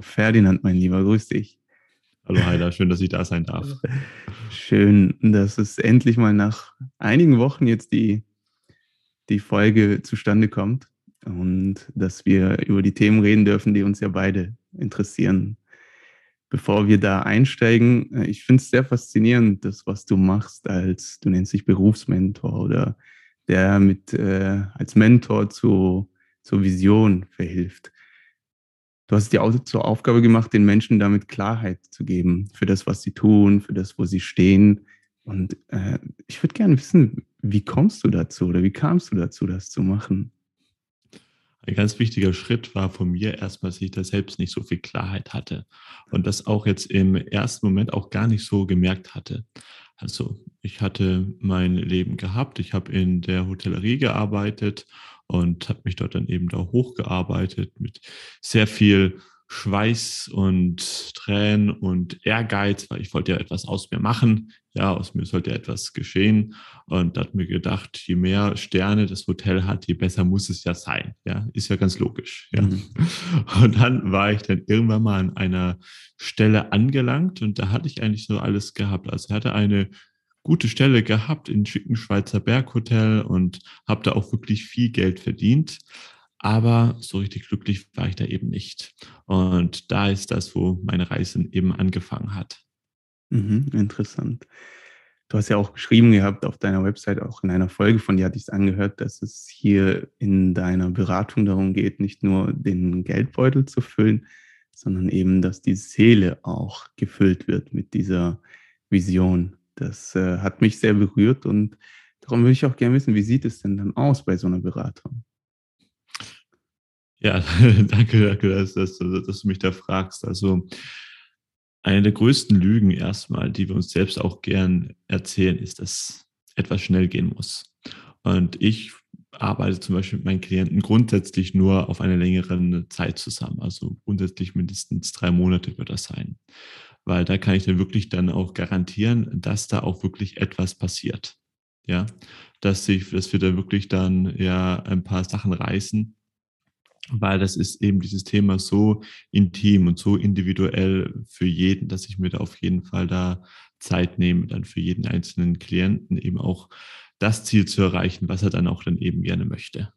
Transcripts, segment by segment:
Ferdinand, mein Lieber, grüß dich. Hallo Heiler, schön, dass ich da sein darf. Schön, dass es endlich mal nach einigen Wochen jetzt die, die Folge zustande kommt und dass wir über die Themen reden dürfen, die uns ja beide interessieren. Bevor wir da einsteigen, äh, ich finde es sehr faszinierend, das, was du machst als, du nennst dich Berufsmentor oder der mit äh, als Mentor zu, zur Vision verhilft. Du hast dir auch zur Aufgabe gemacht, den Menschen damit Klarheit zu geben für das, was sie tun, für das, wo sie stehen. Und äh, ich würde gerne wissen, wie kommst du dazu oder wie kamst du dazu, das zu machen? Ein ganz wichtiger Schritt war von mir erstmal, dass ich da selbst nicht so viel Klarheit hatte und das auch jetzt im ersten Moment auch gar nicht so gemerkt hatte. Also ich hatte mein Leben gehabt, ich habe in der Hotellerie gearbeitet und habe mich dort dann eben da hochgearbeitet mit sehr viel Schweiß und Tränen und Ehrgeiz, weil ich wollte ja etwas aus mir machen. Ja, aus mir sollte etwas geschehen. Und da hat mir gedacht, je mehr Sterne das Hotel hat, je besser muss es ja sein. Ja, ist ja ganz logisch. Ja. Mhm. Und dann war ich dann irgendwann mal an einer Stelle angelangt und da hatte ich eigentlich so alles gehabt. Also ich hatte eine gute Stelle gehabt in schicken Schweizer Berghotel und habe da auch wirklich viel Geld verdient. Aber so richtig glücklich war ich da eben nicht. Und da ist das, wo meine Reise eben angefangen hat. Mhm, interessant. Du hast ja auch geschrieben gehabt auf deiner Website, auch in einer Folge von dir hatte ich es angehört, dass es hier in deiner Beratung darum geht, nicht nur den Geldbeutel zu füllen, sondern eben, dass die Seele auch gefüllt wird mit dieser Vision. Das äh, hat mich sehr berührt und darum würde ich auch gerne wissen, wie sieht es denn dann aus bei so einer Beratung? Ja, danke, danke, dass, dass, dass, du mich da fragst. Also eine der größten Lügen erstmal, die wir uns selbst auch gern erzählen, ist, dass etwas schnell gehen muss. Und ich arbeite zum Beispiel mit meinen Klienten grundsätzlich nur auf einer längeren Zeit zusammen. Also grundsätzlich mindestens drei Monate wird das sein. Weil da kann ich dann wirklich dann auch garantieren, dass da auch wirklich etwas passiert. Ja, dass sich, dass wir da wirklich dann ja ein paar Sachen reißen, weil das ist eben dieses Thema so intim und so individuell für jeden, dass ich mir da auf jeden Fall da Zeit nehme, dann für jeden einzelnen Klienten eben auch das Ziel zu erreichen, was er dann auch dann eben gerne möchte.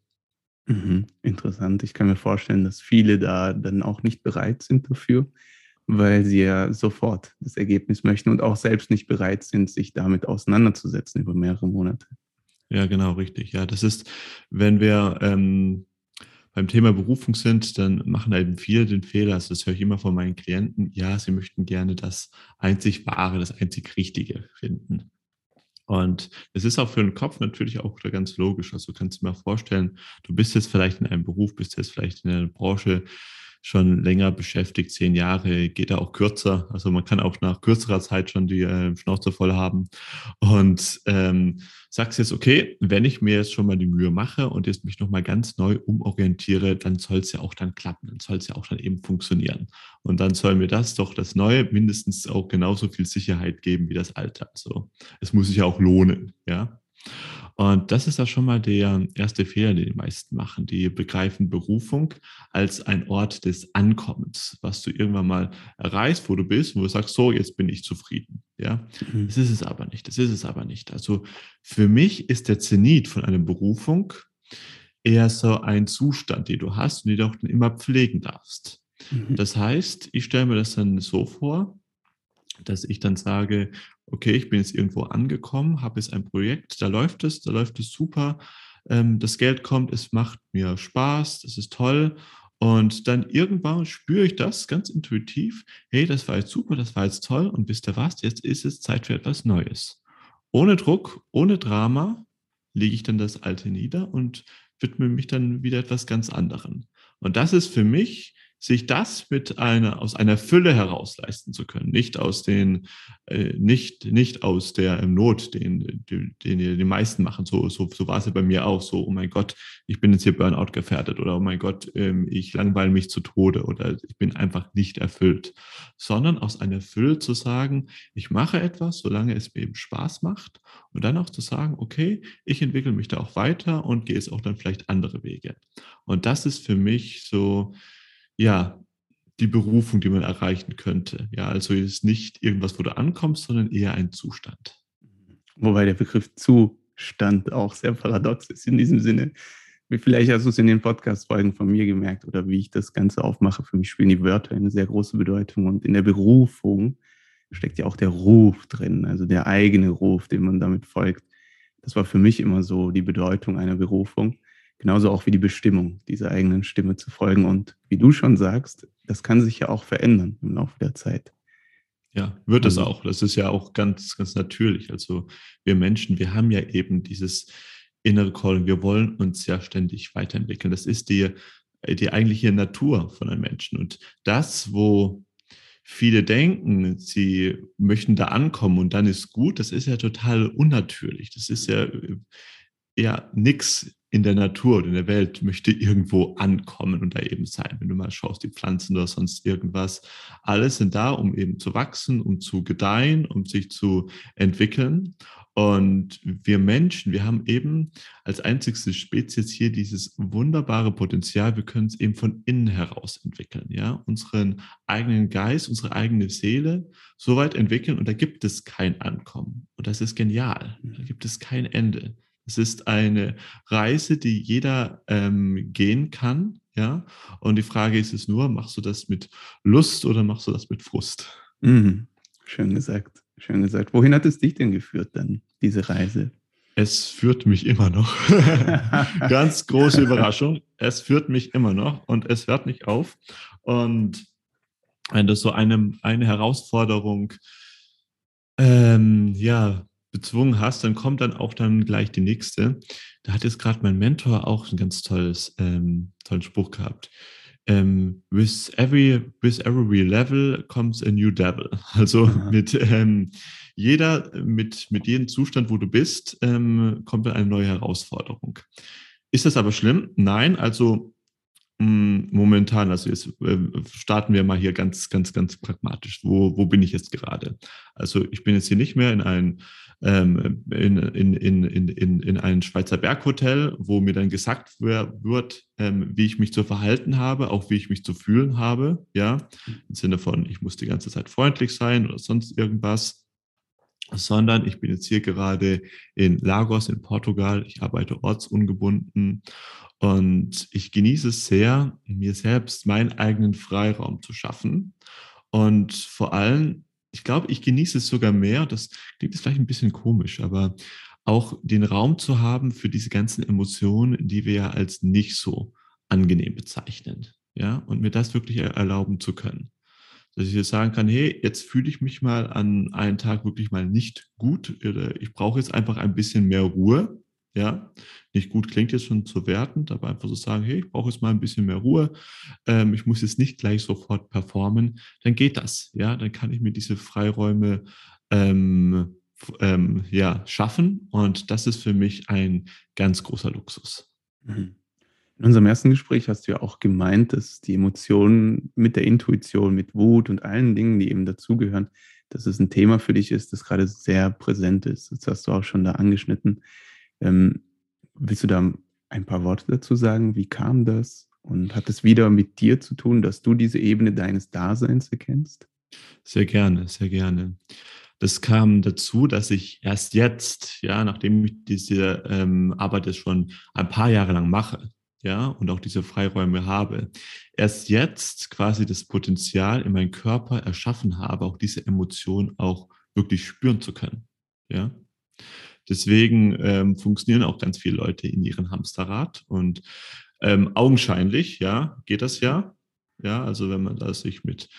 Mhm, interessant. Ich kann mir vorstellen, dass viele da dann auch nicht bereit sind dafür, weil sie ja sofort das Ergebnis möchten und auch selbst nicht bereit sind, sich damit auseinanderzusetzen über mehrere Monate. Ja, genau, richtig. Ja, das ist, wenn wir ähm, beim Thema Berufung sind, dann machen eben viele den Fehler, also das höre ich immer von meinen Klienten, ja, sie möchten gerne das einzig Wahre, das einzig Richtige finden. Und es ist auch für den Kopf natürlich auch ganz logisch. Also du kannst dir mal vorstellen, du bist jetzt vielleicht in einem Beruf, bist jetzt vielleicht in einer Branche, schon länger beschäftigt, zehn Jahre, geht da auch kürzer. Also man kann auch nach kürzerer Zeit schon die äh, Schnauze voll haben. Und ähm, sagst jetzt, okay, wenn ich mir jetzt schon mal die Mühe mache und jetzt mich nochmal ganz neu umorientiere, dann soll es ja auch dann klappen, dann soll es ja auch dann eben funktionieren. Und dann soll mir das doch das Neue mindestens auch genauso viel Sicherheit geben wie das Alte. Also es muss sich ja auch lohnen, ja. Und das ist ja schon mal der erste Fehler, den die meisten machen. Die begreifen Berufung als ein Ort des Ankommens, was du irgendwann mal erreichst, wo du bist, wo du sagst, so, jetzt bin ich zufrieden. Ja, mhm. das ist es aber nicht. Das ist es aber nicht. Also für mich ist der Zenit von einer Berufung eher so ein Zustand, den du hast und den du auch immer pflegen darfst. Mhm. Das heißt, ich stelle mir das dann so vor, dass ich dann sage, okay, ich bin jetzt irgendwo angekommen, habe jetzt ein Projekt, da läuft es, da läuft es super, ähm, das Geld kommt, es macht mir Spaß, das ist toll. Und dann irgendwann spüre ich das ganz intuitiv, hey, das war jetzt super, das war jetzt toll und wisst ihr was, jetzt ist es Zeit für etwas Neues. Ohne Druck, ohne Drama lege ich dann das Alte nieder und widme mich dann wieder etwas ganz anderem. Und das ist für mich sich das mit einer, aus einer Fülle heraus leisten zu können, nicht aus den, äh, nicht, nicht aus der Not, den, den, den die meisten machen. So, so, so war es ja bei mir auch so, oh mein Gott, ich bin jetzt hier Burnout gefährdet oder oh mein Gott, ähm, ich langweile mich zu Tode oder ich bin einfach nicht erfüllt, sondern aus einer Fülle zu sagen, ich mache etwas, solange es mir eben Spaß macht und dann auch zu sagen, okay, ich entwickle mich da auch weiter und gehe jetzt auch dann vielleicht andere Wege. Und das ist für mich so, ja, die Berufung, die man erreichen könnte. Ja, also ist nicht irgendwas, wo du ankommst, sondern eher ein Zustand. Wobei der Begriff Zustand auch sehr paradox ist in diesem Sinne. Vielleicht hast du es in den Podcast-Folgen von mir gemerkt oder wie ich das Ganze aufmache. Für mich spielen die Wörter eine sehr große Bedeutung und in der Berufung steckt ja auch der Ruf drin, also der eigene Ruf, den man damit folgt. Das war für mich immer so die Bedeutung einer Berufung. Genauso auch wie die Bestimmung, dieser eigenen Stimme zu folgen. Und wie du schon sagst, das kann sich ja auch verändern im Laufe der Zeit. Ja, wird es also, auch. Das ist ja auch ganz, ganz natürlich. Also wir Menschen, wir haben ja eben dieses innere Calling. Wir wollen uns ja ständig weiterentwickeln. Das ist die, die eigentliche Natur von einem Menschen. Und das, wo viele denken, sie möchten da ankommen und dann ist gut, das ist ja total unnatürlich. Das ist ja ja nichts in der Natur oder in der Welt möchte irgendwo ankommen und da eben sein. Wenn du mal schaust, die Pflanzen oder sonst irgendwas, alles sind da, um eben zu wachsen, um zu gedeihen, um sich zu entwickeln. Und wir Menschen, wir haben eben als einzigste Spezies hier dieses wunderbare Potenzial, wir können es eben von innen heraus entwickeln, ja, unseren eigenen Geist, unsere eigene Seele so weit entwickeln und da gibt es kein Ankommen. Und das ist genial. Da gibt es kein Ende. Es ist eine Reise, die jeder ähm, gehen kann. Ja, und die Frage ist es nur, machst du das mit Lust oder machst du das mit Frust? Mhm. Schön gesagt, schön gesagt. Wohin hat es dich denn geführt dann, diese Reise? Es führt mich immer noch. Ganz große Überraschung. Es führt mich immer noch und es hört nicht auf. Und wenn das so eine, eine Herausforderung ähm, ja, bezwungen hast, dann kommt dann auch dann gleich die nächste. Da hat jetzt gerade mein Mentor auch ein ganz tolles, ähm, tollen Spruch gehabt. Ähm, with every with every level comes a new devil. Also Aha. mit ähm, jeder mit mit jedem Zustand, wo du bist, ähm, kommt dann eine neue Herausforderung. Ist das aber schlimm? Nein. Also momentan, also jetzt äh, starten wir mal hier ganz, ganz, ganz pragmatisch. Wo, wo bin ich jetzt gerade? Also ich bin jetzt hier nicht mehr in ein, ähm, in, in, in, in, in ein Schweizer Berghotel, wo mir dann gesagt wird, ähm, wie ich mich zu verhalten habe, auch wie ich mich zu fühlen habe. Ja, im Sinne von, ich muss die ganze Zeit freundlich sein oder sonst irgendwas sondern ich bin jetzt hier gerade in Lagos in Portugal. Ich arbeite ortsungebunden und ich genieße es sehr, mir selbst meinen eigenen Freiraum zu schaffen. Und vor allem, ich glaube, ich genieße es sogar mehr, das klingt jetzt vielleicht ein bisschen komisch, aber auch den Raum zu haben für diese ganzen Emotionen, die wir ja als nicht so angenehm bezeichnen. Ja, und mir das wirklich erlauben zu können. Dass ich jetzt sagen kann, hey, jetzt fühle ich mich mal an einem Tag wirklich mal nicht gut. Oder ich brauche jetzt einfach ein bisschen mehr Ruhe ja, nicht gut klingt jetzt schon zu werten, aber einfach so sagen, hey, ich brauche jetzt mal ein bisschen mehr Ruhe, ähm, ich muss jetzt nicht gleich sofort performen, dann geht das, ja, dann kann ich mir diese Freiräume ähm, ähm, ja, schaffen und das ist für mich ein ganz großer Luxus. Mhm. In unserem ersten Gespräch hast du ja auch gemeint, dass die Emotionen mit der Intuition, mit Wut und allen Dingen, die eben dazugehören, dass es ein Thema für dich ist, das gerade sehr präsent ist. Das hast du auch schon da angeschnitten. Ähm, willst du da ein paar Worte dazu sagen? Wie kam das? Und hat es wieder mit dir zu tun, dass du diese Ebene deines Daseins erkennst? Sehr gerne, sehr gerne. Das kam dazu, dass ich erst jetzt, ja, nachdem ich diese ähm, Arbeit jetzt schon ein paar Jahre lang mache, ja, und auch diese Freiräume habe, erst jetzt quasi das Potenzial in meinem Körper erschaffen habe, auch diese Emotion auch wirklich spüren zu können, ja. Deswegen ähm, funktionieren auch ganz viele Leute in ihrem Hamsterrad und ähm, augenscheinlich, ja, geht das ja. Ja, also wenn man da sich mit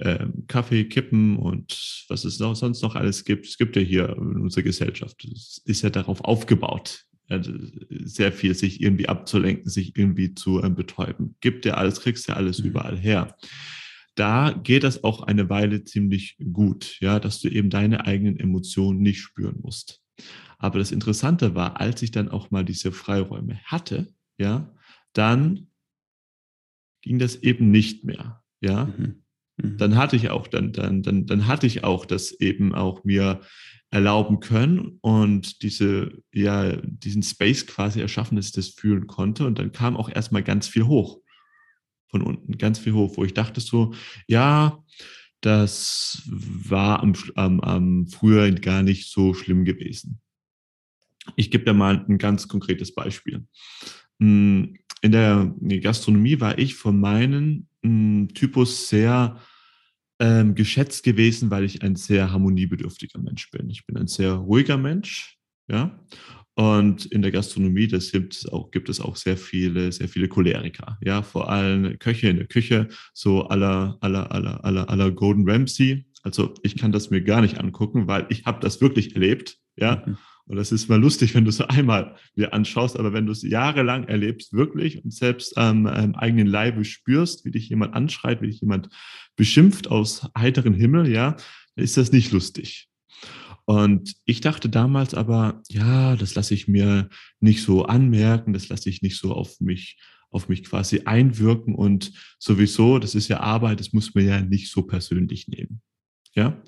ähm, Kaffee, Kippen und was es noch, sonst noch alles gibt, es gibt ja hier in unserer Gesellschaft, es ist ja darauf aufgebaut, sehr viel sich irgendwie abzulenken, sich irgendwie zu ähm, betäuben. Gibt ja alles, kriegst ja alles mhm. überall her. Da geht das auch eine Weile ziemlich gut, ja, dass du eben deine eigenen Emotionen nicht spüren musst. Aber das Interessante war, als ich dann auch mal diese Freiräume hatte, ja, dann ging das eben nicht mehr, ja. Mhm. Mhm. Dann hatte ich auch, dann, dann, dann, dann hatte ich auch das eben auch mir erlauben können und diese, ja, diesen Space quasi erschaffen, dass ich das fühlen konnte. Und dann kam auch erstmal ganz viel hoch. von unten, ganz viel hoch, wo ich dachte so, ja, das war am, am, am früher gar nicht so schlimm gewesen. Ich gebe da mal ein ganz konkretes Beispiel. Hm, in der Gastronomie war ich von meinem hm, Typus sehr ähm, geschätzt gewesen, weil ich ein sehr harmoniebedürftiger Mensch bin. Ich bin ein sehr ruhiger Mensch, ja. Und in der Gastronomie, das gibt es auch, gibt es auch sehr viele, sehr viele Choleriker, ja, vor allem Köche in der Küche, so aller, aller, aller, aller, aller Golden Ramsey. Also ich kann das mir gar nicht angucken, weil ich habe das wirklich erlebt, ja. Mhm. Und das ist mal lustig, wenn du es einmal dir anschaust, aber wenn du es jahrelang erlebst, wirklich und selbst am ähm, eigenen Leibe spürst, wie dich jemand anschreit, wie dich jemand beschimpft aus heiteren Himmel, ja, dann ist das nicht lustig. Und ich dachte damals aber, ja, das lasse ich mir nicht so anmerken, das lasse ich nicht so auf mich, auf mich quasi einwirken und sowieso, das ist ja Arbeit, das muss man ja nicht so persönlich nehmen. Ja.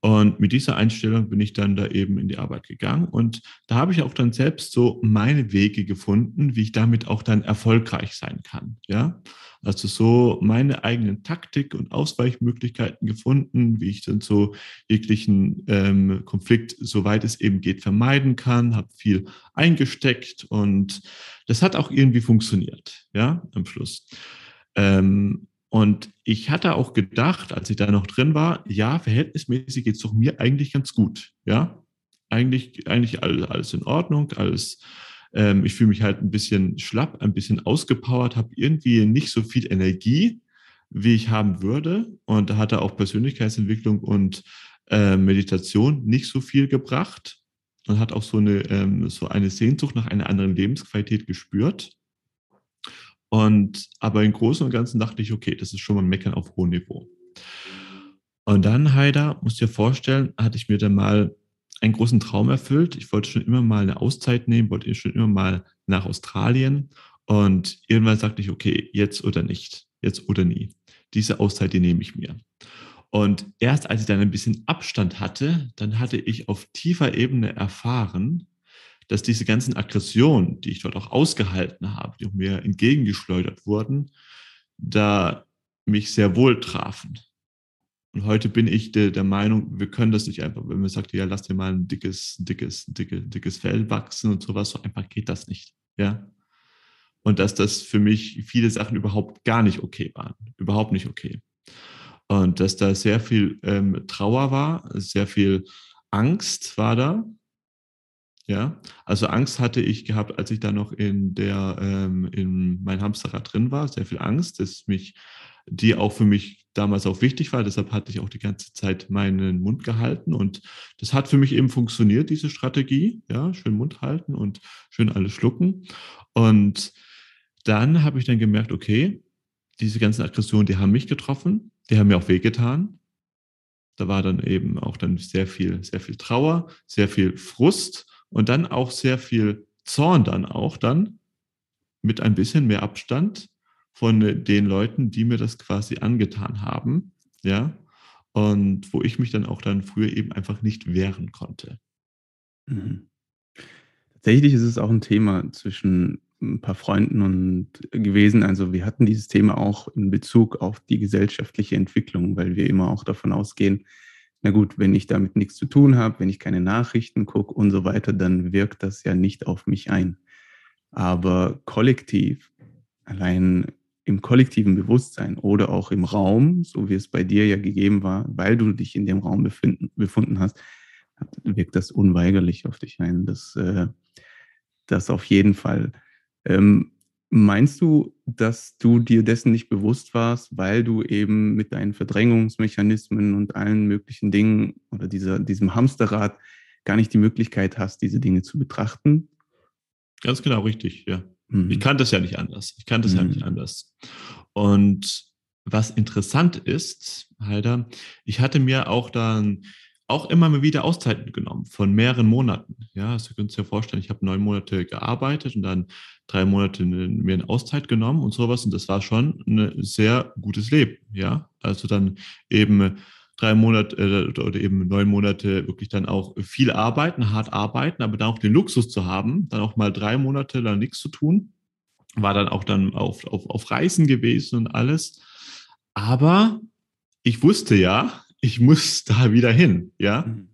Und mit dieser Einstellung bin ich dann da eben in die Arbeit gegangen. Und da habe ich auch dann selbst so meine Wege gefunden, wie ich damit auch dann erfolgreich sein kann. Ja. Also so meine eigenen Taktik und Ausweichmöglichkeiten gefunden, wie ich dann so jeglichen ähm, Konflikt, soweit es eben geht, vermeiden kann, habe viel eingesteckt und das hat auch irgendwie funktioniert, ja, am Schluss. Ähm, und ich hatte auch gedacht, als ich da noch drin war, ja, verhältnismäßig geht es doch mir eigentlich ganz gut. Ja, eigentlich, eigentlich alles, in Ordnung, alles. Ähm, ich fühle mich halt ein bisschen schlapp, ein bisschen ausgepowert, habe irgendwie nicht so viel Energie, wie ich haben würde. Und da hatte auch Persönlichkeitsentwicklung und äh, Meditation nicht so viel gebracht und hat auch so eine, ähm, so eine Sehnsucht nach einer anderen Lebensqualität gespürt. Und aber im Großen und Ganzen dachte ich, okay, das ist schon mal Meckern auf hohem Niveau. Und dann, Heider, musst du dir vorstellen, hatte ich mir dann mal einen großen Traum erfüllt. Ich wollte schon immer mal eine Auszeit nehmen, wollte schon immer mal nach Australien. Und irgendwann sagte ich, okay, jetzt oder nicht, jetzt oder nie. Diese Auszeit, die nehme ich mir. Und erst als ich dann ein bisschen Abstand hatte, dann hatte ich auf tiefer Ebene erfahren, dass diese ganzen Aggressionen, die ich dort auch ausgehalten habe, die mir entgegengeschleudert wurden, da mich sehr wohl trafen. Und heute bin ich der, der Meinung, wir können das nicht einfach, wenn man sagt, ja, lass dir mal ein dickes, dickes, dicke, dickes Fell wachsen und sowas, so einfach geht das nicht. Ja. Und dass das für mich viele Sachen überhaupt gar nicht okay waren. Überhaupt nicht okay. Und dass da sehr viel ähm, Trauer war, sehr viel Angst war da, ja, also Angst hatte ich gehabt, als ich da noch in der ähm, in mein Hamsterrad drin war, sehr viel Angst, dass mich die auch für mich damals auch wichtig war. Deshalb hatte ich auch die ganze Zeit meinen Mund gehalten und das hat für mich eben funktioniert, diese Strategie. Ja, schön Mund halten und schön alles schlucken. Und dann habe ich dann gemerkt, okay, diese ganzen Aggressionen, die haben mich getroffen, die haben mir auch wehgetan. Da war dann eben auch dann sehr viel, sehr viel Trauer, sehr viel Frust und dann auch sehr viel Zorn dann auch dann mit ein bisschen mehr Abstand von den Leuten, die mir das quasi angetan haben, ja, und wo ich mich dann auch dann früher eben einfach nicht wehren konnte. Mhm. Tatsächlich ist es auch ein Thema zwischen ein paar Freunden und gewesen. Also wir hatten dieses Thema auch in Bezug auf die gesellschaftliche Entwicklung, weil wir immer auch davon ausgehen, na gut, wenn ich damit nichts zu tun habe, wenn ich keine Nachrichten gucke und so weiter, dann wirkt das ja nicht auf mich ein. Aber kollektiv, allein im kollektiven Bewusstsein oder auch im Raum, so wie es bei dir ja gegeben war, weil du dich in dem Raum befinden, befunden hast, wirkt das unweigerlich auf dich ein. Das, äh, das auf jeden Fall. Ähm, Meinst du, dass du dir dessen nicht bewusst warst, weil du eben mit deinen Verdrängungsmechanismen und allen möglichen Dingen oder dieser, diesem Hamsterrad gar nicht die Möglichkeit hast, diese Dinge zu betrachten? Ganz genau, richtig, ja. Mhm. Ich kann das ja nicht anders. Ich kann das mhm. ja nicht anders. Und was interessant ist, Heider, ich hatte mir auch dann auch immer mal wieder Auszeiten genommen von mehreren Monaten. Ja, also ihr könnt euch ja vorstellen, ich habe neun Monate gearbeitet und dann drei Monate mir eine Auszeit genommen und sowas. Und das war schon ein sehr gutes Leben. Ja, also dann eben drei Monate äh, oder eben neun Monate wirklich dann auch viel arbeiten, hart arbeiten, aber dann auch den Luxus zu haben, dann auch mal drei Monate lang nichts zu tun war dann auch dann auf, auf, auf Reisen gewesen und alles. Aber ich wusste ja, ich muss da wieder hin, ja. Mhm.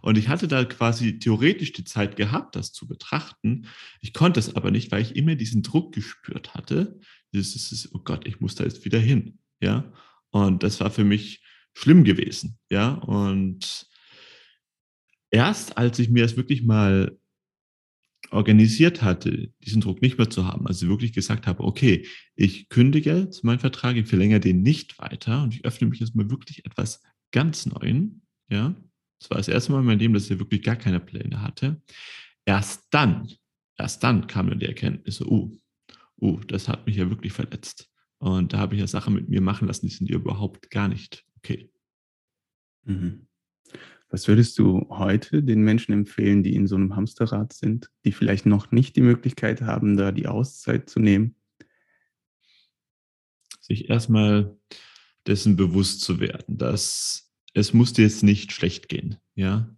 Und ich hatte da quasi theoretisch die Zeit gehabt, das zu betrachten. Ich konnte es aber nicht, weil ich immer diesen Druck gespürt hatte. Dieses, dieses, oh Gott, ich muss da jetzt wieder hin, ja. Und das war für mich schlimm gewesen, ja. Und erst als ich mir das wirklich mal organisiert hatte, diesen Druck nicht mehr zu haben, also wirklich gesagt habe, okay, ich kündige jetzt meinen Vertrag, ich verlängere den nicht weiter und ich öffne mich jetzt mal wirklich etwas ganz Neuen, ja, das war das erste Mal in meinem Leben, dass ich wirklich gar keine Pläne hatte. Erst dann, erst dann kam dann die Erkenntnis, uh, uh, das hat mich ja wirklich verletzt. Und da habe ich ja Sachen mit mir machen lassen, die sind ja überhaupt gar nicht okay. Mhm. Was würdest du heute den Menschen empfehlen, die in so einem Hamsterrad sind, die vielleicht noch nicht die Möglichkeit haben, da die Auszeit zu nehmen? Sich erstmal dessen bewusst zu werden, dass es muss dir jetzt nicht schlecht gehen, ja,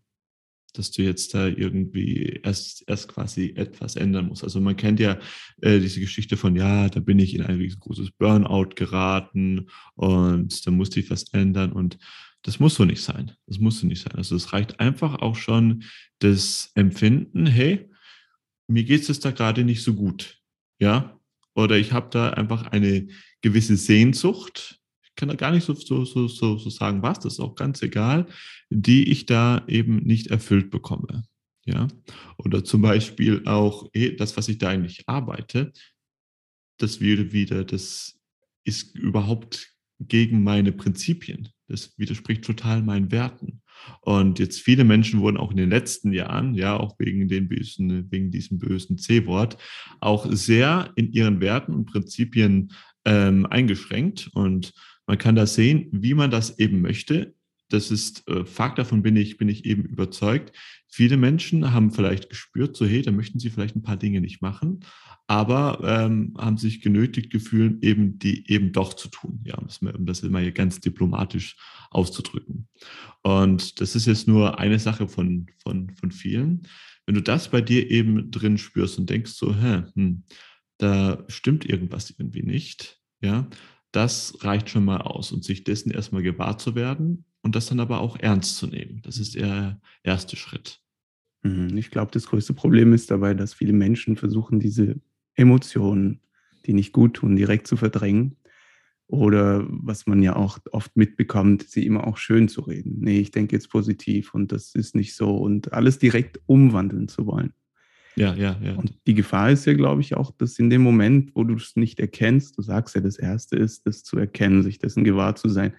dass du jetzt da irgendwie erst, erst quasi etwas ändern musst. Also man kennt ja äh, diese Geschichte von, ja, da bin ich in ein riesengroßes Burnout geraten und da musste ich was ändern und das muss so nicht sein. Das muss so nicht sein. Also es reicht einfach auch schon das Empfinden, hey, mir geht es da gerade nicht so gut. Ja. Oder ich habe da einfach eine gewisse Sehnsucht. Ich kann da gar nicht so, so, so, so, sagen, was, das ist auch ganz egal, die ich da eben nicht erfüllt bekomme. Ja. Oder zum Beispiel auch, hey, das, was ich da eigentlich arbeite, das wieder wieder, das ist überhaupt gegen meine Prinzipien. Das widerspricht total meinen Werten. Und jetzt viele Menschen wurden auch in den letzten Jahren, ja, auch wegen den bösen, wegen diesem bösen C-Wort, auch sehr in ihren Werten und Prinzipien ähm, eingeschränkt. Und man kann da sehen, wie man das eben möchte. Das ist äh, Fakt, davon bin ich, bin ich eben überzeugt. Viele Menschen haben vielleicht gespürt, so hey, da möchten sie vielleicht ein paar Dinge nicht machen aber ähm, haben sich genötigt gefühlt, eben die eben doch zu tun, ja, um das immer hier ganz diplomatisch auszudrücken. Und das ist jetzt nur eine Sache von, von, von vielen. Wenn du das bei dir eben drin spürst und denkst so, hä, hm, da stimmt irgendwas irgendwie nicht, ja, das reicht schon mal aus und sich dessen erstmal gewahr zu werden und das dann aber auch ernst zu nehmen. Das ist der erste Schritt. Mhm, ich glaube, das größte Problem ist dabei, dass viele Menschen versuchen, diese Emotionen, die nicht gut tun, direkt zu verdrängen. Oder was man ja auch oft mitbekommt, sie immer auch schön zu reden. Nee, ich denke jetzt positiv und das ist nicht so und alles direkt umwandeln zu wollen. Ja, ja, ja. Und die Gefahr ist ja, glaube ich, auch, dass in dem Moment, wo du es nicht erkennst, du sagst ja, das Erste ist, das zu erkennen, sich dessen gewahr zu sein,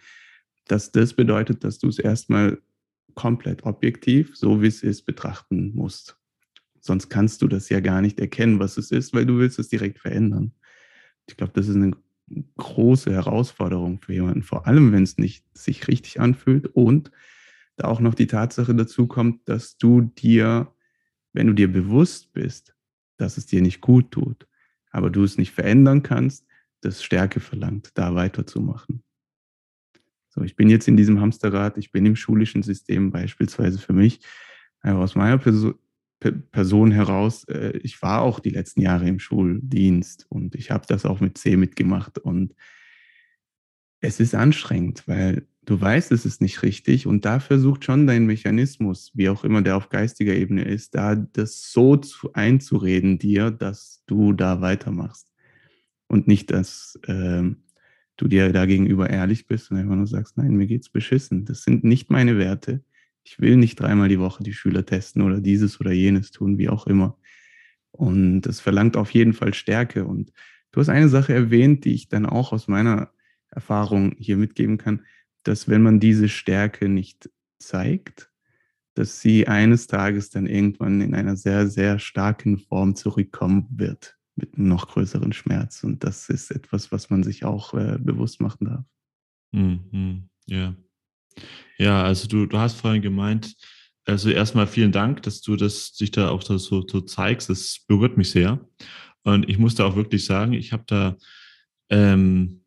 dass das bedeutet, dass du es erstmal komplett objektiv, so wie es ist, betrachten musst. Sonst kannst du das ja gar nicht erkennen, was es ist, weil du willst es direkt verändern. Ich glaube, das ist eine große Herausforderung für jemanden, vor allem wenn es nicht sich richtig anfühlt und da auch noch die Tatsache dazu kommt, dass du dir, wenn du dir bewusst bist, dass es dir nicht gut tut, aber du es nicht verändern kannst, das Stärke verlangt, da weiterzumachen. So, ich bin jetzt in diesem Hamsterrad, ich bin im schulischen System beispielsweise für mich, einfach aus meiner Person, Person heraus, äh, ich war auch die letzten Jahre im Schuldienst und ich habe das auch mit C mitgemacht und es ist anstrengend, weil du weißt, es ist nicht richtig und da versucht schon dein Mechanismus, wie auch immer der auf geistiger Ebene ist, da das so zu, einzureden dir, dass du da weitermachst und nicht, dass äh, du dir da gegenüber ehrlich bist und einfach nur sagst, nein, mir geht's beschissen, das sind nicht meine Werte ich will nicht dreimal die Woche die Schüler testen oder dieses oder jenes tun, wie auch immer. Und das verlangt auf jeden Fall Stärke. Und du hast eine Sache erwähnt, die ich dann auch aus meiner Erfahrung hier mitgeben kann, dass wenn man diese Stärke nicht zeigt, dass sie eines Tages dann irgendwann in einer sehr, sehr starken Form zurückkommen wird mit einem noch größeren Schmerz. Und das ist etwas, was man sich auch äh, bewusst machen darf. Mhm, ja. Ja, also du, du hast vorhin gemeint, also erstmal vielen Dank, dass du das dich da auch so, so zeigst. Das berührt mich sehr. Und ich muss da auch wirklich sagen, ich habe da ähm,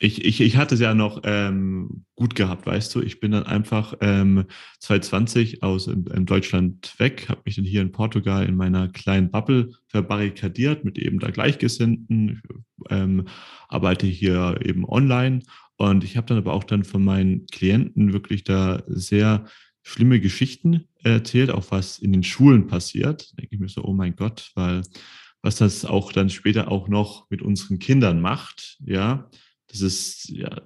ich, ich, ich hatte es ja noch ähm, gut gehabt, weißt du. Ich bin dann einfach ähm, 2020 aus in, in Deutschland weg, habe mich dann hier in Portugal in meiner kleinen Bubble verbarrikadiert mit eben da Gleichgesinnten, ähm, arbeite hier eben online und ich habe dann aber auch dann von meinen Klienten wirklich da sehr schlimme Geschichten erzählt, auch was in den Schulen passiert. Da denke ich mir so, oh mein Gott, weil was das auch dann später auch noch mit unseren Kindern macht, ja, das ist, ja,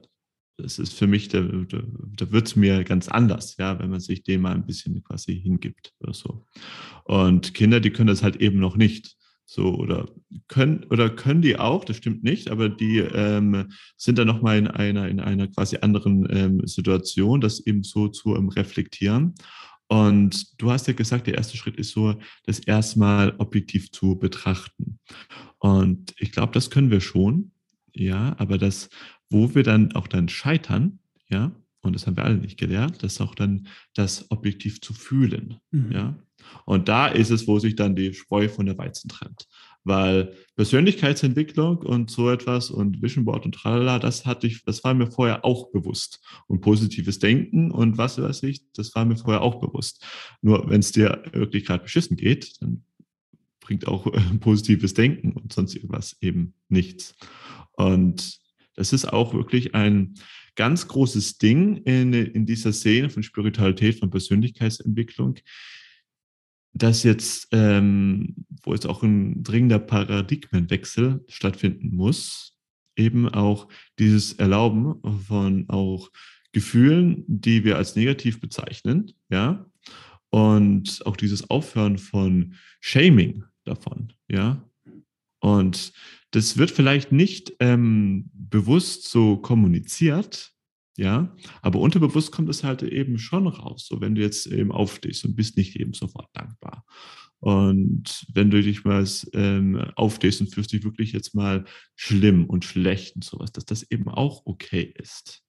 das ist für mich, da, da, da wird es mir ganz anders, ja, wenn man sich dem mal ein bisschen quasi hingibt oder so. Und Kinder, die können das halt eben noch nicht. So, oder können, oder können die auch, das stimmt nicht, aber die ähm, sind dann nochmal in einer, in einer quasi anderen ähm, Situation, das eben so zu ähm, reflektieren. Und du hast ja gesagt, der erste Schritt ist so, das erstmal objektiv zu betrachten. Und ich glaube, das können wir schon ja, aber das, wo wir dann auch dann scheitern, ja, und das haben wir alle nicht gelernt, das auch dann das objektiv zu fühlen, mhm. ja. Und da ist es, wo sich dann die Spreu von der Weizen trennt. Weil Persönlichkeitsentwicklung und so etwas und Vision Board und tralala, das hatte ich, das war mir vorher auch bewusst. Und positives Denken und was weiß ich, das war mir vorher auch bewusst. Nur wenn es dir wirklich gerade beschissen geht, dann bringt auch äh, positives Denken und sonst irgendwas eben nichts. Und das ist auch wirklich ein ganz großes Ding in, in dieser Szene von Spiritualität, von Persönlichkeitsentwicklung, dass jetzt, ähm, wo es auch ein dringender Paradigmenwechsel stattfinden muss, eben auch dieses Erlauben von auch Gefühlen, die wir als negativ bezeichnen, ja, und auch dieses Aufhören von Shaming davon, ja. Und das wird vielleicht nicht ähm, bewusst so kommuniziert, ja, aber unterbewusst kommt es halt eben schon raus. So, wenn du jetzt eben aufstehst und bist nicht eben sofort dankbar. Und wenn du dich mal ähm, aufstehst und fühlst dich wirklich jetzt mal schlimm und schlecht und sowas, dass das eben auch okay ist.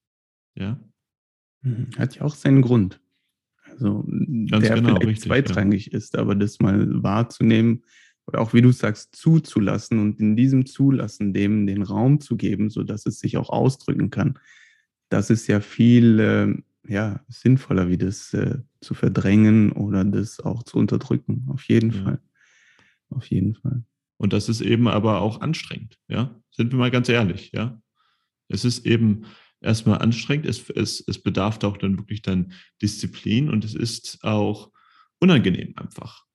Ja. Mhm. Hat ja auch seinen Grund. Also, Ganz der genau, vielleicht richtig, zweitrangig ja. ist, aber das mal wahrzunehmen, oder auch wie du sagst, zuzulassen und in diesem Zulassen dem den Raum zu geben, sodass es sich auch ausdrücken kann. Das ist ja viel äh, ja, sinnvoller, wie das äh, zu verdrängen oder das auch zu unterdrücken. Auf jeden ja. Fall. Auf jeden Fall. Und das ist eben aber auch anstrengend, ja. Sind wir mal ganz ehrlich, ja. Es ist eben erstmal anstrengend, es, es, es bedarf auch dann wirklich dann Disziplin und es ist auch unangenehm einfach.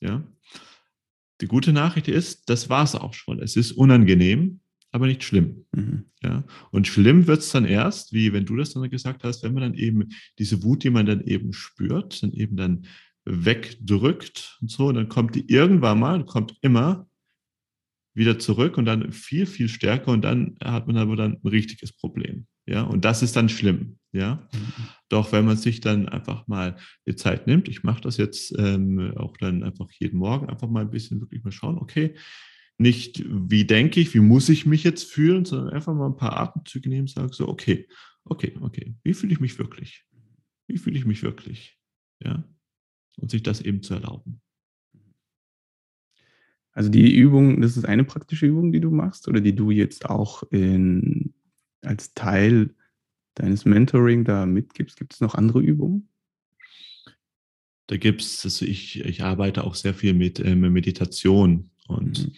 Ja. Die gute Nachricht ist, das war es auch schon. Es ist unangenehm, aber nicht schlimm. Mhm. Ja? Und schlimm wird es dann erst, wie wenn du das dann gesagt hast, wenn man dann eben diese Wut, die man dann eben spürt, dann eben dann wegdrückt und so, und dann kommt die irgendwann mal, kommt immer wieder zurück und dann viel, viel stärker und dann hat man aber dann ein richtiges Problem. Ja, und das ist dann schlimm. Ja, mhm. Doch wenn man sich dann einfach mal die Zeit nimmt, ich mache das jetzt ähm, auch dann einfach jeden Morgen, einfach mal ein bisschen wirklich mal schauen, okay, nicht wie denke ich, wie muss ich mich jetzt fühlen, sondern einfach mal ein paar Atemzüge nehmen, sage so, okay, okay, okay, wie fühle ich mich wirklich? Wie fühle ich mich wirklich? Ja, und sich das eben zu erlauben. Also die Übung, das ist eine praktische Übung, die du machst oder die du jetzt auch in als Teil deines Mentoring da mitgibst? Gibt es noch andere Übungen? Da gibt es, also ich, ich arbeite auch sehr viel mit ähm, Meditation und mhm.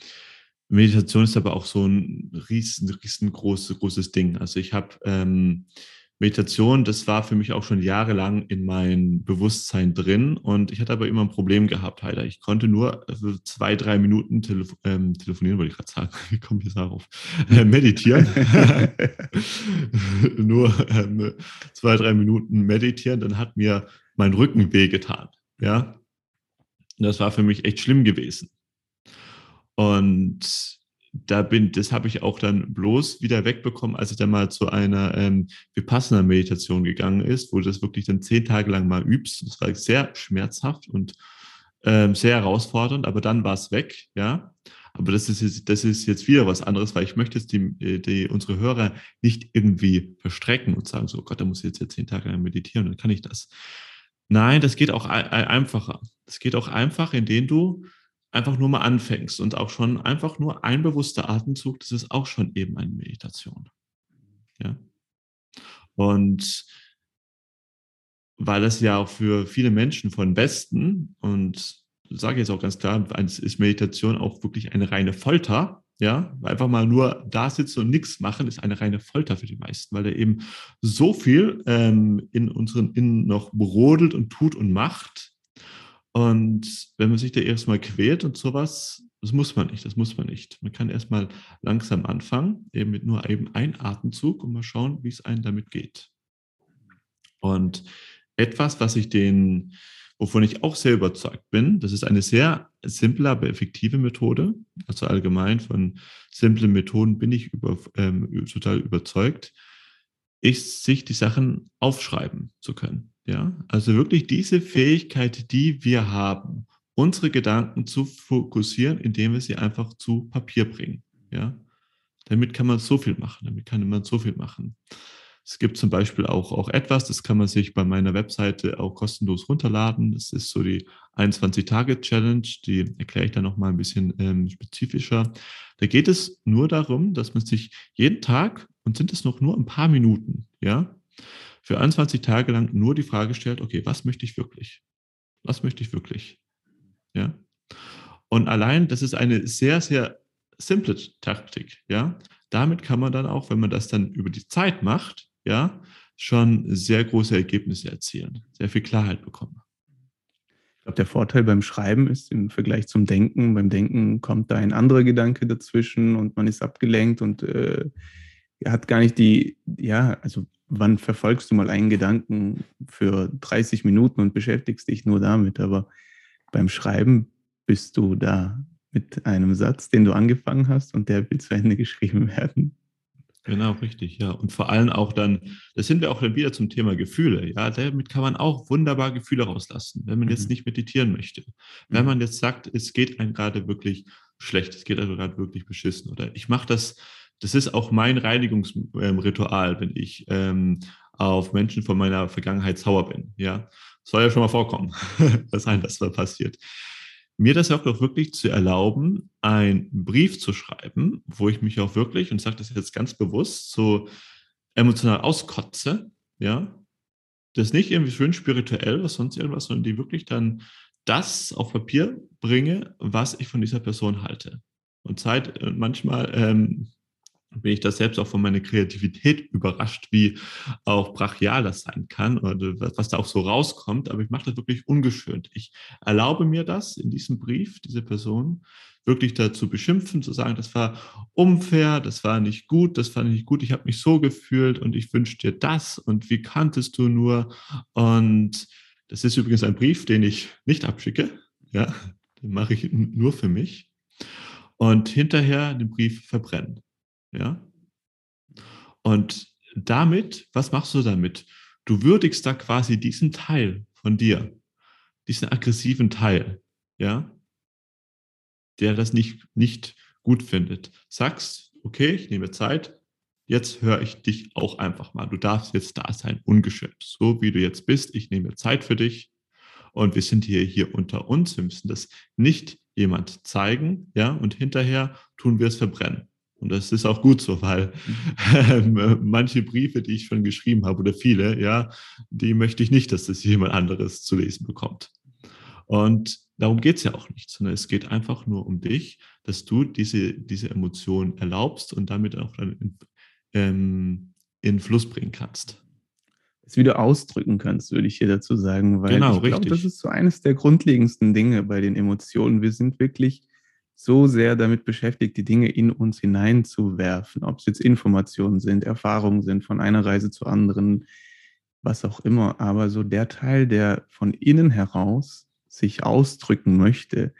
Meditation ist aber auch so ein riesen, riesengroßes großes Ding. Also ich habe ähm, Meditation, das war für mich auch schon jahrelang in mein Bewusstsein drin und ich hatte aber immer ein Problem gehabt, Heider. Ich konnte nur zwei, drei Minuten telefo ähm, telefonieren, wollte ich gerade sagen. Wie komme ich jetzt darauf? Äh, meditieren. nur ähm, zwei, drei Minuten meditieren, dann hat mir mein Rücken wehgetan. Ja. Das war für mich echt schlimm gewesen. Und da bin, das habe ich auch dann bloß wieder wegbekommen, als ich dann mal zu einer ähm, Vipassana-Meditation gegangen ist, wo du das wirklich dann zehn Tage lang mal übst. Das war sehr schmerzhaft und ähm, sehr herausfordernd, aber dann war es weg, ja. Aber das ist, jetzt, das ist jetzt wieder was anderes, weil ich möchte jetzt die, äh, die, unsere Hörer nicht irgendwie verstrecken und sagen, so oh Gott, da muss ich jetzt, jetzt zehn Tage lang meditieren, dann kann ich das. Nein, das geht auch einfacher. Das geht auch einfach, indem du einfach nur mal anfängst und auch schon einfach nur ein bewusster Atemzug, das ist auch schon eben eine Meditation. Ja. Und weil das ja auch für viele Menschen von Westen und sage jetzt auch ganz klar, ist Meditation auch wirklich eine reine Folter. Ja, einfach mal nur da sitzen und nichts machen, ist eine reine Folter für die meisten, weil er eben so viel ähm, in unseren Innen noch brodelt und tut und macht. Und wenn man sich da erstmal quält und sowas, das muss man nicht, das muss man nicht. Man kann erstmal langsam anfangen, eben mit nur eben ein Atemzug und mal schauen, wie es einem damit geht. Und etwas, was ich den wovon ich auch sehr überzeugt bin. Das ist eine sehr simple, aber effektive Methode. Also allgemein von simplen Methoden bin ich über, ähm, total überzeugt, ist, sich die Sachen aufschreiben zu können. Ja, also wirklich diese Fähigkeit, die wir haben, unsere Gedanken zu fokussieren, indem wir sie einfach zu Papier bringen. Ja, damit kann man so viel machen. Damit kann man so viel machen. Es gibt zum Beispiel auch, auch etwas, das kann man sich bei meiner Webseite auch kostenlos runterladen. Das ist so die 21-Tage-Challenge, die erkläre ich dann nochmal ein bisschen ähm, spezifischer. Da geht es nur darum, dass man sich jeden Tag, und sind es noch nur ein paar Minuten, ja, für 21 Tage lang nur die Frage stellt, okay, was möchte ich wirklich? Was möchte ich wirklich? Ja. Und allein, das ist eine sehr, sehr simple Taktik, ja. Damit kann man dann auch, wenn man das dann über die Zeit macht, ja, schon sehr große Ergebnisse erzielen, sehr viel Klarheit bekommen. Ich glaube, der Vorteil beim Schreiben ist im Vergleich zum Denken, beim Denken kommt da ein anderer Gedanke dazwischen und man ist abgelenkt und äh, hat gar nicht die, ja, also wann verfolgst du mal einen Gedanken für 30 Minuten und beschäftigst dich nur damit, aber beim Schreiben bist du da mit einem Satz, den du angefangen hast und der will zu Ende geschrieben werden. Genau, richtig, ja. Und vor allem auch dann, das sind wir auch dann wieder zum Thema Gefühle. Ja, damit kann man auch wunderbar Gefühle rauslassen, wenn man mhm. jetzt nicht meditieren möchte. Wenn mhm. man jetzt sagt, es geht einem gerade wirklich schlecht, es geht einem gerade wirklich beschissen. Oder ich mache das, das ist auch mein Reinigungsritual, wenn ich ähm, auf Menschen von meiner Vergangenheit sauer bin. Ja, soll ja schon mal vorkommen, dass einem das mal passiert mir das auch wirklich zu erlauben, einen Brief zu schreiben, wo ich mich auch wirklich, und sage das jetzt ganz bewusst, so emotional auskotze, ja, das nicht irgendwie schön spirituell oder sonst irgendwas, sondern die wirklich dann das auf Papier bringe, was ich von dieser Person halte. Und Zeit, äh, manchmal ähm, bin ich da selbst auch von meiner Kreativität überrascht, wie auch brachial das sein kann oder was da auch so rauskommt. Aber ich mache das wirklich ungeschönt. Ich erlaube mir das in diesem Brief, diese Person wirklich dazu beschimpfen, zu sagen, das war unfair, das war nicht gut, das fand ich nicht gut, ich habe mich so gefühlt und ich wünsche dir das und wie kanntest du nur? Und das ist übrigens ein Brief, den ich nicht abschicke. Ja, den mache ich nur für mich. Und hinterher den Brief verbrennen. Ja? Und damit, was machst du damit? Du würdigst da quasi diesen Teil von dir, diesen aggressiven Teil, ja, der das nicht, nicht gut findet. Sagst, okay, ich nehme Zeit, jetzt höre ich dich auch einfach mal. Du darfst jetzt da sein, ungeschönt, so wie du jetzt bist. Ich nehme Zeit für dich und wir sind hier, hier unter uns. Wir müssen das nicht jemand zeigen, ja, und hinterher tun wir es verbrennen. Und das ist auch gut so, weil äh, manche Briefe, die ich schon geschrieben habe oder viele, ja, die möchte ich nicht, dass das jemand anderes zu lesen bekommt. Und darum geht es ja auch nicht, sondern es geht einfach nur um dich, dass du diese, diese Emotionen erlaubst und damit auch dann in, ähm, in Fluss bringen kannst. Es wieder ausdrücken kannst, würde ich hier dazu sagen, weil genau, ich glaube, das ist so eines der grundlegendsten Dinge bei den Emotionen. Wir sind wirklich so sehr damit beschäftigt, die Dinge in uns hineinzuwerfen, ob es jetzt Informationen sind, Erfahrungen sind von einer Reise zur anderen, was auch immer. Aber so der Teil, der von innen heraus sich ausdrücken möchte,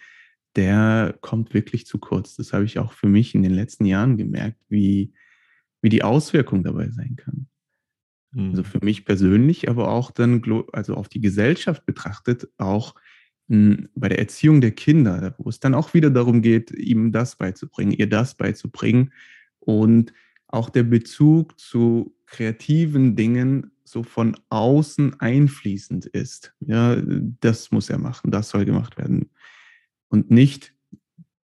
der kommt wirklich zu kurz. Das habe ich auch für mich in den letzten Jahren gemerkt, wie, wie die Auswirkung dabei sein kann. Mhm. Also für mich persönlich, aber auch dann, also auf die Gesellschaft betrachtet, auch bei der Erziehung der Kinder, wo es dann auch wieder darum geht, ihm das beizubringen, ihr das beizubringen und auch der Bezug zu kreativen Dingen so von außen einfließend ist. Ja, das muss er machen, das soll gemacht werden. Und nicht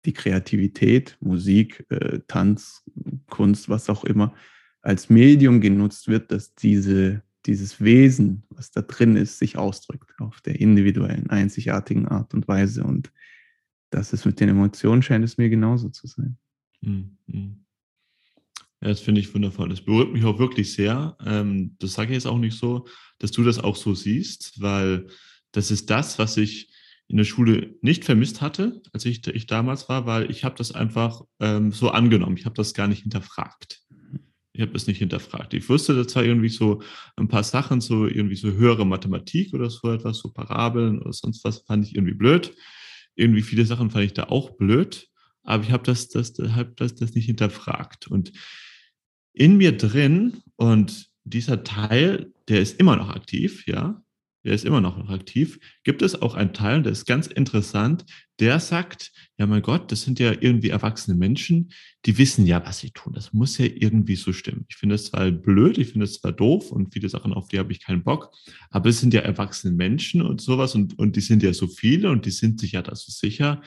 die Kreativität, Musik, äh, Tanz, Kunst, was auch immer, als Medium genutzt wird, dass diese, dieses Wesen, was da drin ist, sich ausdrückt auf der individuellen, einzigartigen Art und Weise. Und das ist mit den Emotionen, scheint es mir genauso zu sein. Mhm. Ja, das finde ich wundervoll. Das berührt mich auch wirklich sehr. Ähm, das sage ich jetzt auch nicht so, dass du das auch so siehst, weil das ist das, was ich in der Schule nicht vermisst hatte, als ich, ich damals war, weil ich habe das einfach ähm, so angenommen. Ich habe das gar nicht hinterfragt. Ich habe das nicht hinterfragt. Ich wusste da zwar irgendwie so ein paar Sachen, so irgendwie so höhere Mathematik oder so etwas, so Parabeln oder sonst was, fand ich irgendwie blöd. Irgendwie viele Sachen fand ich da auch blöd, aber ich habe das, das, hab das, das nicht hinterfragt. Und in mir drin und dieser Teil, der ist immer noch aktiv, ja, der ist immer noch aktiv, gibt es auch einen Teil, der ist ganz interessant, der sagt, ja mein Gott, das sind ja irgendwie erwachsene Menschen, die wissen ja, was sie tun. Das muss ja irgendwie so stimmen. Ich finde es zwar blöd, ich finde es zwar doof und viele Sachen, auf die habe ich keinen Bock, aber es sind ja erwachsene Menschen und sowas und, und die sind ja so viele und die sind sich ja da so sicher,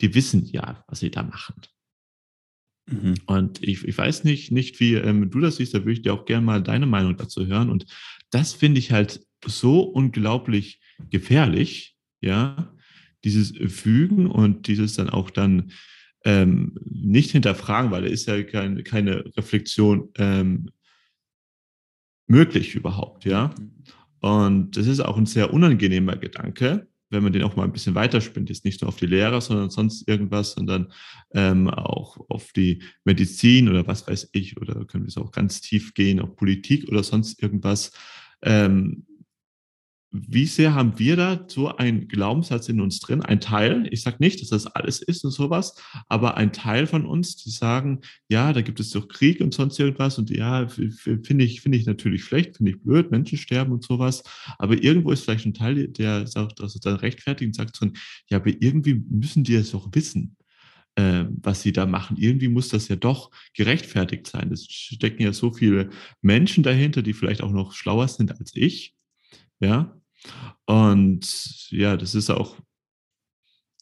die wissen ja, was sie da machen. Mhm. Und ich, ich weiß nicht, nicht wie ähm, du das siehst, da würde ich dir auch gerne mal deine Meinung dazu hören. Und das finde ich halt so unglaublich gefährlich, ja, dieses Fügen und dieses dann auch dann ähm, nicht hinterfragen, weil da ist ja kein, keine Reflexion ähm, möglich überhaupt, ja. Mhm. Und das ist auch ein sehr unangenehmer Gedanke, wenn man den auch mal ein bisschen weiterspinnt, jetzt nicht nur auf die Lehrer, sondern sonst irgendwas, sondern ähm, auch auf die Medizin oder was weiß ich, oder können wir es auch ganz tief gehen, auf Politik oder sonst irgendwas. Ähm, wie sehr haben wir da so einen Glaubenssatz in uns drin? Ein Teil, ich sage nicht, dass das alles ist und sowas, aber ein Teil von uns, die sagen, ja, da gibt es doch Krieg und sonst irgendwas und ja, finde ich, finde ich natürlich schlecht, finde ich blöd, Menschen sterben und sowas, aber irgendwo ist vielleicht ein Teil, der sagt, dass es dann rechtfertigt und sagt ja, aber irgendwie müssen die es doch wissen äh, was sie da machen. Irgendwie muss das ja doch gerechtfertigt sein. Es stecken ja so viele Menschen dahinter, die vielleicht auch noch schlauer sind als ich. Ja, und ja, das ist auch,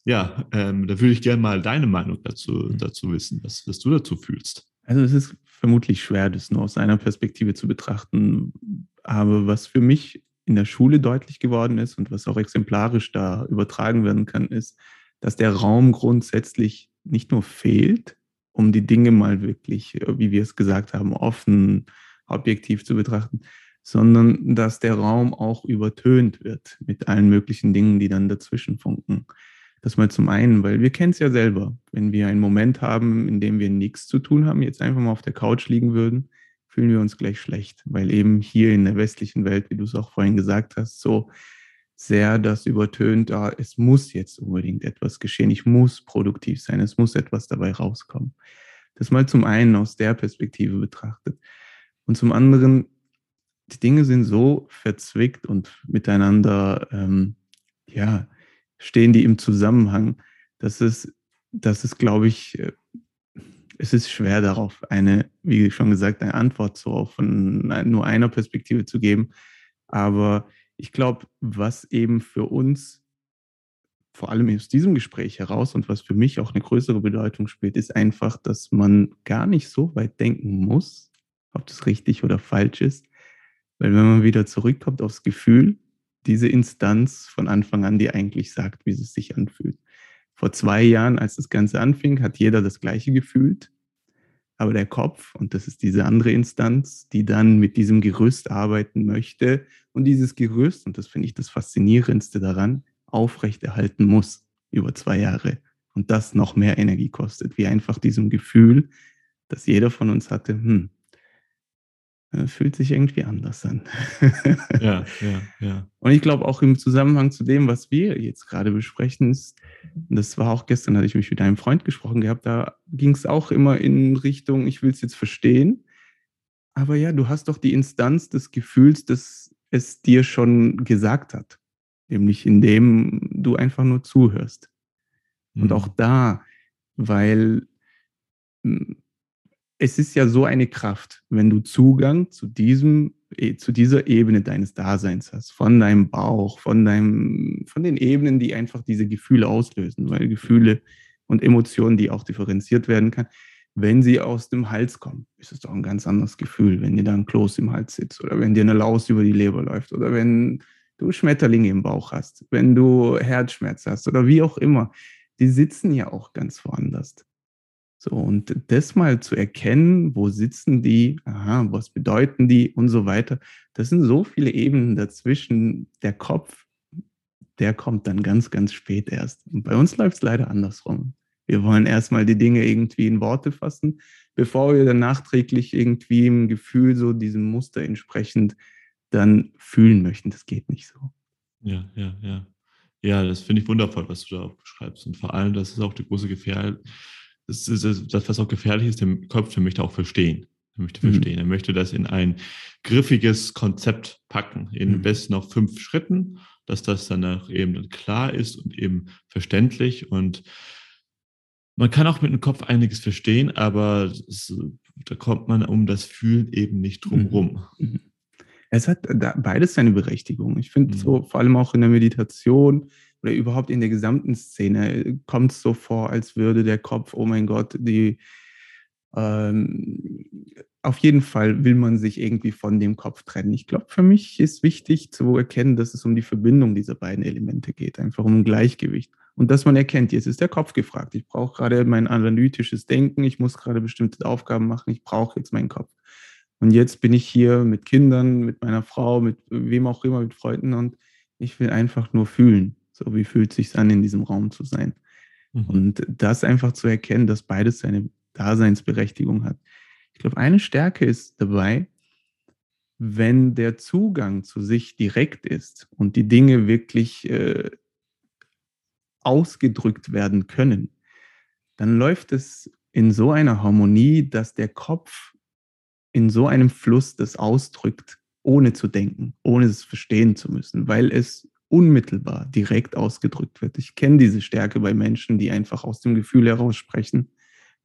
ja, ähm, da würde ich gerne mal deine Meinung dazu, mhm. dazu wissen, was, was du dazu fühlst. Also es ist vermutlich schwer, das nur aus einer Perspektive zu betrachten. Aber was für mich in der Schule deutlich geworden ist und was auch exemplarisch da übertragen werden kann, ist, dass der Raum grundsätzlich nicht nur fehlt, um die Dinge mal wirklich, wie wir es gesagt haben, offen, objektiv zu betrachten, sondern dass der Raum auch übertönt wird mit allen möglichen Dingen, die dann dazwischen funken. Das mal zum einen, weil wir kennen es ja selber. Wenn wir einen Moment haben, in dem wir nichts zu tun haben, jetzt einfach mal auf der Couch liegen würden, fühlen wir uns gleich schlecht, weil eben hier in der westlichen Welt, wie du es auch vorhin gesagt hast, so sehr das übertönt, ah, es muss jetzt unbedingt etwas geschehen, ich muss produktiv sein, es muss etwas dabei rauskommen. Das mal zum einen aus der Perspektive betrachtet. Und zum anderen die Dinge sind so verzwickt und miteinander, ähm, ja, stehen die im Zusammenhang, dass es, dass es, glaube ich, äh, es ist schwer darauf eine, wie schon gesagt, eine Antwort so von nur einer Perspektive zu geben. Aber ich glaube, was eben für uns, vor allem aus diesem Gespräch heraus und was für mich auch eine größere Bedeutung spielt, ist einfach, dass man gar nicht so weit denken muss, ob das richtig oder falsch ist, weil wenn man wieder zurückkommt aufs Gefühl, diese Instanz von Anfang an, die eigentlich sagt, wie es sich anfühlt. Vor zwei Jahren, als das Ganze anfing, hat jeder das Gleiche gefühlt. Aber der Kopf, und das ist diese andere Instanz, die dann mit diesem Gerüst arbeiten möchte und dieses Gerüst, und das finde ich das Faszinierendste daran, aufrechterhalten muss über zwei Jahre. Und das noch mehr Energie kostet, wie einfach diesem Gefühl, das jeder von uns hatte, hm, fühlt sich irgendwie anders an. ja, ja, ja. Und ich glaube auch im Zusammenhang zu dem, was wir jetzt gerade besprechen, ist, das war auch gestern, hatte ich mich mit einem Freund gesprochen gehabt, da ging es auch immer in Richtung, ich will es jetzt verstehen. Aber ja, du hast doch die Instanz des Gefühls, dass es dir schon gesagt hat. Nämlich indem du einfach nur zuhörst. Und mhm. auch da, weil hm, es ist ja so eine Kraft, wenn du Zugang zu diesem, e, zu dieser Ebene deines Daseins hast, von deinem Bauch, von deinem, von den Ebenen, die einfach diese Gefühle auslösen, weil Gefühle und Emotionen, die auch differenziert werden kann, wenn sie aus dem Hals kommen, ist es doch ein ganz anderes Gefühl, wenn dir da ein Kloß im Hals sitzt oder wenn dir eine Laus über die Leber läuft oder wenn du Schmetterlinge im Bauch hast, wenn du Herzschmerz hast oder wie auch immer. Die sitzen ja auch ganz woanders. So, und das mal zu erkennen, wo sitzen die, aha, was bedeuten die und so weiter. Das sind so viele Ebenen dazwischen. Der Kopf, der kommt dann ganz, ganz spät erst. Und bei uns läuft es leider andersrum. Wir wollen erstmal die Dinge irgendwie in Worte fassen, bevor wir dann nachträglich irgendwie im Gefühl so diesem Muster entsprechend dann fühlen möchten. Das geht nicht so. Ja, ja, ja. Ja, das finde ich wundervoll, was du da beschreibst. Und vor allem, das ist auch die große Gefährdung das, ist, das, was auch gefährlich ist, der Kopf, der möchte auch verstehen. Er möchte mhm. verstehen. Er möchte das in ein griffiges Konzept packen, in mhm. besten auch fünf Schritten, dass das danach eben klar ist und eben verständlich. Und man kann auch mit dem Kopf einiges verstehen, aber es, da kommt man um das Fühlen eben nicht drum rum. Mhm. Es hat beides seine Berechtigung. Ich finde mhm. so, vor allem auch in der Meditation, oder überhaupt in der gesamten Szene kommt es so vor, als würde der Kopf, oh mein Gott, die ähm, auf jeden Fall will man sich irgendwie von dem Kopf trennen. Ich glaube, für mich ist wichtig zu erkennen, dass es um die Verbindung dieser beiden Elemente geht, einfach um ein Gleichgewicht. Und dass man erkennt, jetzt ist der Kopf gefragt. Ich brauche gerade mein analytisches Denken, ich muss gerade bestimmte Aufgaben machen, ich brauche jetzt meinen Kopf. Und jetzt bin ich hier mit Kindern, mit meiner Frau, mit wem auch immer, mit Freunden und ich will einfach nur fühlen. So, wie fühlt es sich an, in diesem Raum zu sein? Mhm. Und das einfach zu erkennen, dass beides seine Daseinsberechtigung hat. Ich glaube, eine Stärke ist dabei, wenn der Zugang zu sich direkt ist und die Dinge wirklich äh, ausgedrückt werden können, dann läuft es in so einer Harmonie, dass der Kopf in so einem Fluss das ausdrückt, ohne zu denken, ohne es verstehen zu müssen, weil es unmittelbar direkt ausgedrückt wird. Ich kenne diese Stärke bei Menschen, die einfach aus dem Gefühl heraus sprechen,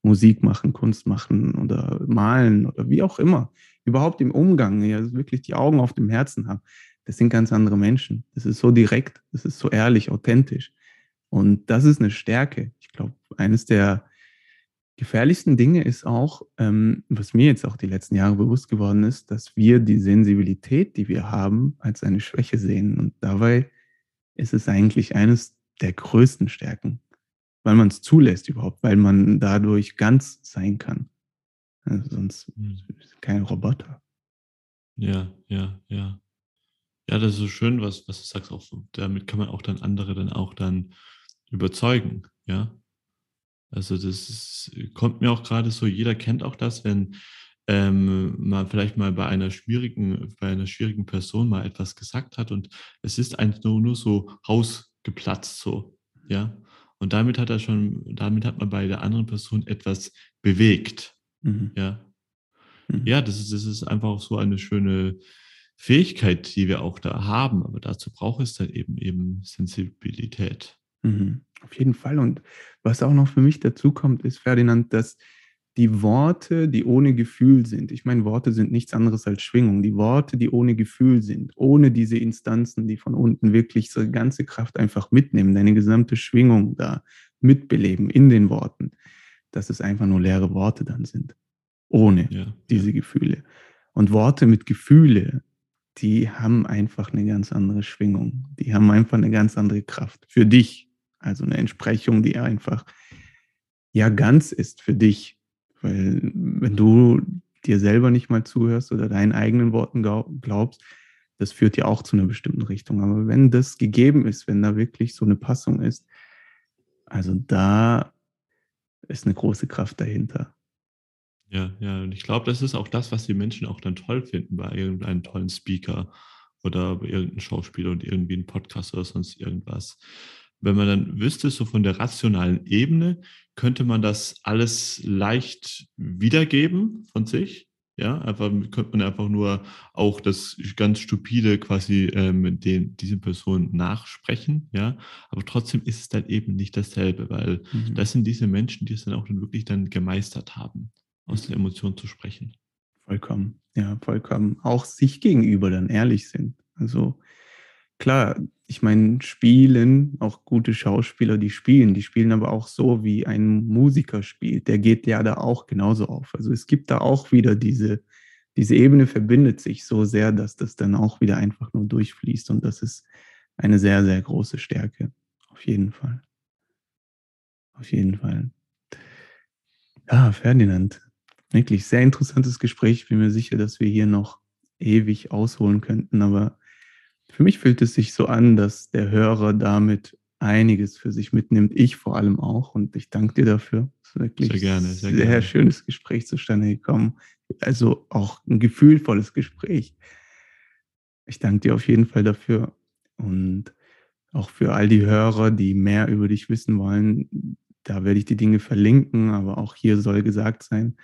Musik machen, Kunst machen oder malen oder wie auch immer. Überhaupt im Umgang, ja, wirklich die Augen auf dem Herzen haben. Das sind ganz andere Menschen. Das ist so direkt, das ist so ehrlich, authentisch. Und das ist eine Stärke. Ich glaube, eines der gefährlichsten Dinge ist auch, ähm, was mir jetzt auch die letzten Jahre bewusst geworden ist, dass wir die Sensibilität, die wir haben, als eine Schwäche sehen. Und dabei ist es eigentlich eines der größten Stärken, weil man es zulässt überhaupt, weil man dadurch ganz sein kann. Also sonst mhm. kein Roboter. Ja, ja, ja. Ja, das ist so schön, was, was du sagst. Auch, damit kann man auch dann andere dann auch dann überzeugen, ja. Also das ist, kommt mir auch gerade so, jeder kennt auch das, wenn ähm, man vielleicht mal bei einer schwierigen, bei einer schwierigen Person mal etwas gesagt hat und es ist eigentlich nur, nur so rausgeplatzt, so, ja. Und damit hat er schon, damit hat man bei der anderen Person etwas bewegt. Mhm. Ja. Mhm. Ja, das ist, das ist einfach auch so eine schöne Fähigkeit, die wir auch da haben. Aber dazu braucht es dann eben eben Sensibilität. Mhm. Auf jeden Fall. Und was auch noch für mich dazu kommt, ist, Ferdinand, dass die Worte, die ohne Gefühl sind, ich meine, Worte sind nichts anderes als Schwingung, die Worte, die ohne Gefühl sind, ohne diese Instanzen, die von unten wirklich so ganze Kraft einfach mitnehmen, deine gesamte Schwingung da mitbeleben in den Worten, dass es einfach nur leere Worte dann sind, ohne ja, diese. Gefühle. Und Worte mit Gefühle, die haben einfach eine ganz andere Schwingung, die haben einfach eine ganz andere Kraft für dich. Also eine Entsprechung, die einfach ja ganz ist für dich weil wenn du dir selber nicht mal zuhörst oder deinen eigenen Worten glaubst, das führt ja auch zu einer bestimmten Richtung. Aber wenn das gegeben ist, wenn da wirklich so eine Passung ist, also da ist eine große Kraft dahinter. Ja, ja, und ich glaube, das ist auch das, was die Menschen auch dann toll finden bei irgendeinem tollen Speaker oder irgendeinem Schauspieler und irgendwie ein Podcast oder sonst irgendwas wenn man dann wüsste, so von der rationalen Ebene, könnte man das alles leicht wiedergeben von sich. Ja, einfach könnte man einfach nur auch das ganz stupide quasi ähm, den, diese Person nachsprechen, ja. Aber trotzdem ist es dann eben nicht dasselbe, weil mhm. das sind diese Menschen, die es dann auch dann wirklich dann gemeistert haben, aus den Emotionen zu sprechen. Vollkommen, ja, vollkommen. Auch sich gegenüber dann ehrlich sind. Also klar, ich meine, spielen, auch gute Schauspieler, die spielen, die spielen aber auch so, wie ein Musiker spielt. Der geht ja da auch genauso auf. Also es gibt da auch wieder diese, diese Ebene verbindet sich so sehr, dass das dann auch wieder einfach nur durchfließt. Und das ist eine sehr, sehr große Stärke. Auf jeden Fall. Auf jeden Fall. Ja, Ferdinand, wirklich sehr interessantes Gespräch. Ich bin mir sicher, dass wir hier noch ewig ausholen könnten, aber für mich fühlt es sich so an, dass der Hörer damit einiges für sich mitnimmt. Ich vor allem auch. Und ich danke dir dafür. Es ist wirklich sehr gerne, sehr, sehr gerne. schönes Gespräch zustande gekommen. Also auch ein gefühlvolles Gespräch. Ich danke dir auf jeden Fall dafür. Und auch für all die Hörer, die mehr über dich wissen wollen, da werde ich die Dinge verlinken. Aber auch hier soll gesagt sein,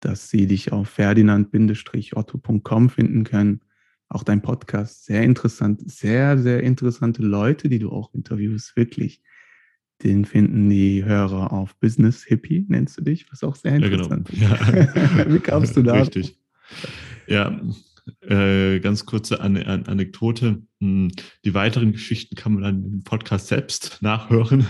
dass sie dich auf ferdinand-otto.com finden können auch dein Podcast sehr interessant, sehr, sehr interessante Leute, die du auch interviewst, wirklich. Den finden die Hörer auf Business Hippie, nennst du dich, was auch sehr interessant ja, genau. ist. Ja. Wie kamst du da? Richtig. Ja, äh, ganz kurze An An Anekdote. Hm, die weiteren Geschichten kann man dann im Podcast selbst nachhören.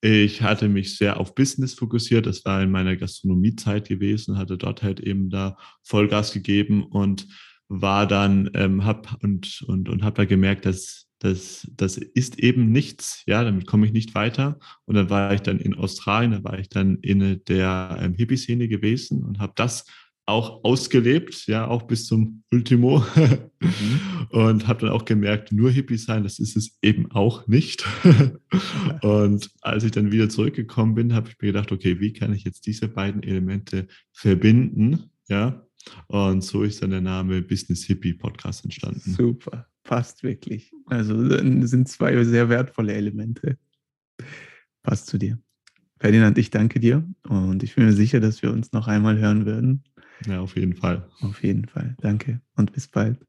Ich hatte mich sehr auf Business fokussiert. Das war in meiner Gastronomiezeit gewesen, hatte dort halt eben da Vollgas gegeben und war dann, ähm, hab und, und, und habe da gemerkt, dass das, das ist eben nichts, ja, damit komme ich nicht weiter. Und dann war ich dann in Australien, da war ich dann in der ähm, Hippie-Szene gewesen und habe das auch ausgelebt, ja, auch bis zum Ultimo. mhm. Und habe dann auch gemerkt, nur Hippie sein, das ist es eben auch nicht. und als ich dann wieder zurückgekommen bin, habe ich mir gedacht, okay, wie kann ich jetzt diese beiden Elemente verbinden, ja, und so ist dann der Name Business Hippie Podcast entstanden. Super, passt wirklich. Also sind zwei sehr wertvolle Elemente. Passt zu dir. Ferdinand, ich danke dir und ich bin mir sicher, dass wir uns noch einmal hören werden. Ja, auf jeden Fall. Auf jeden Fall. Danke und bis bald.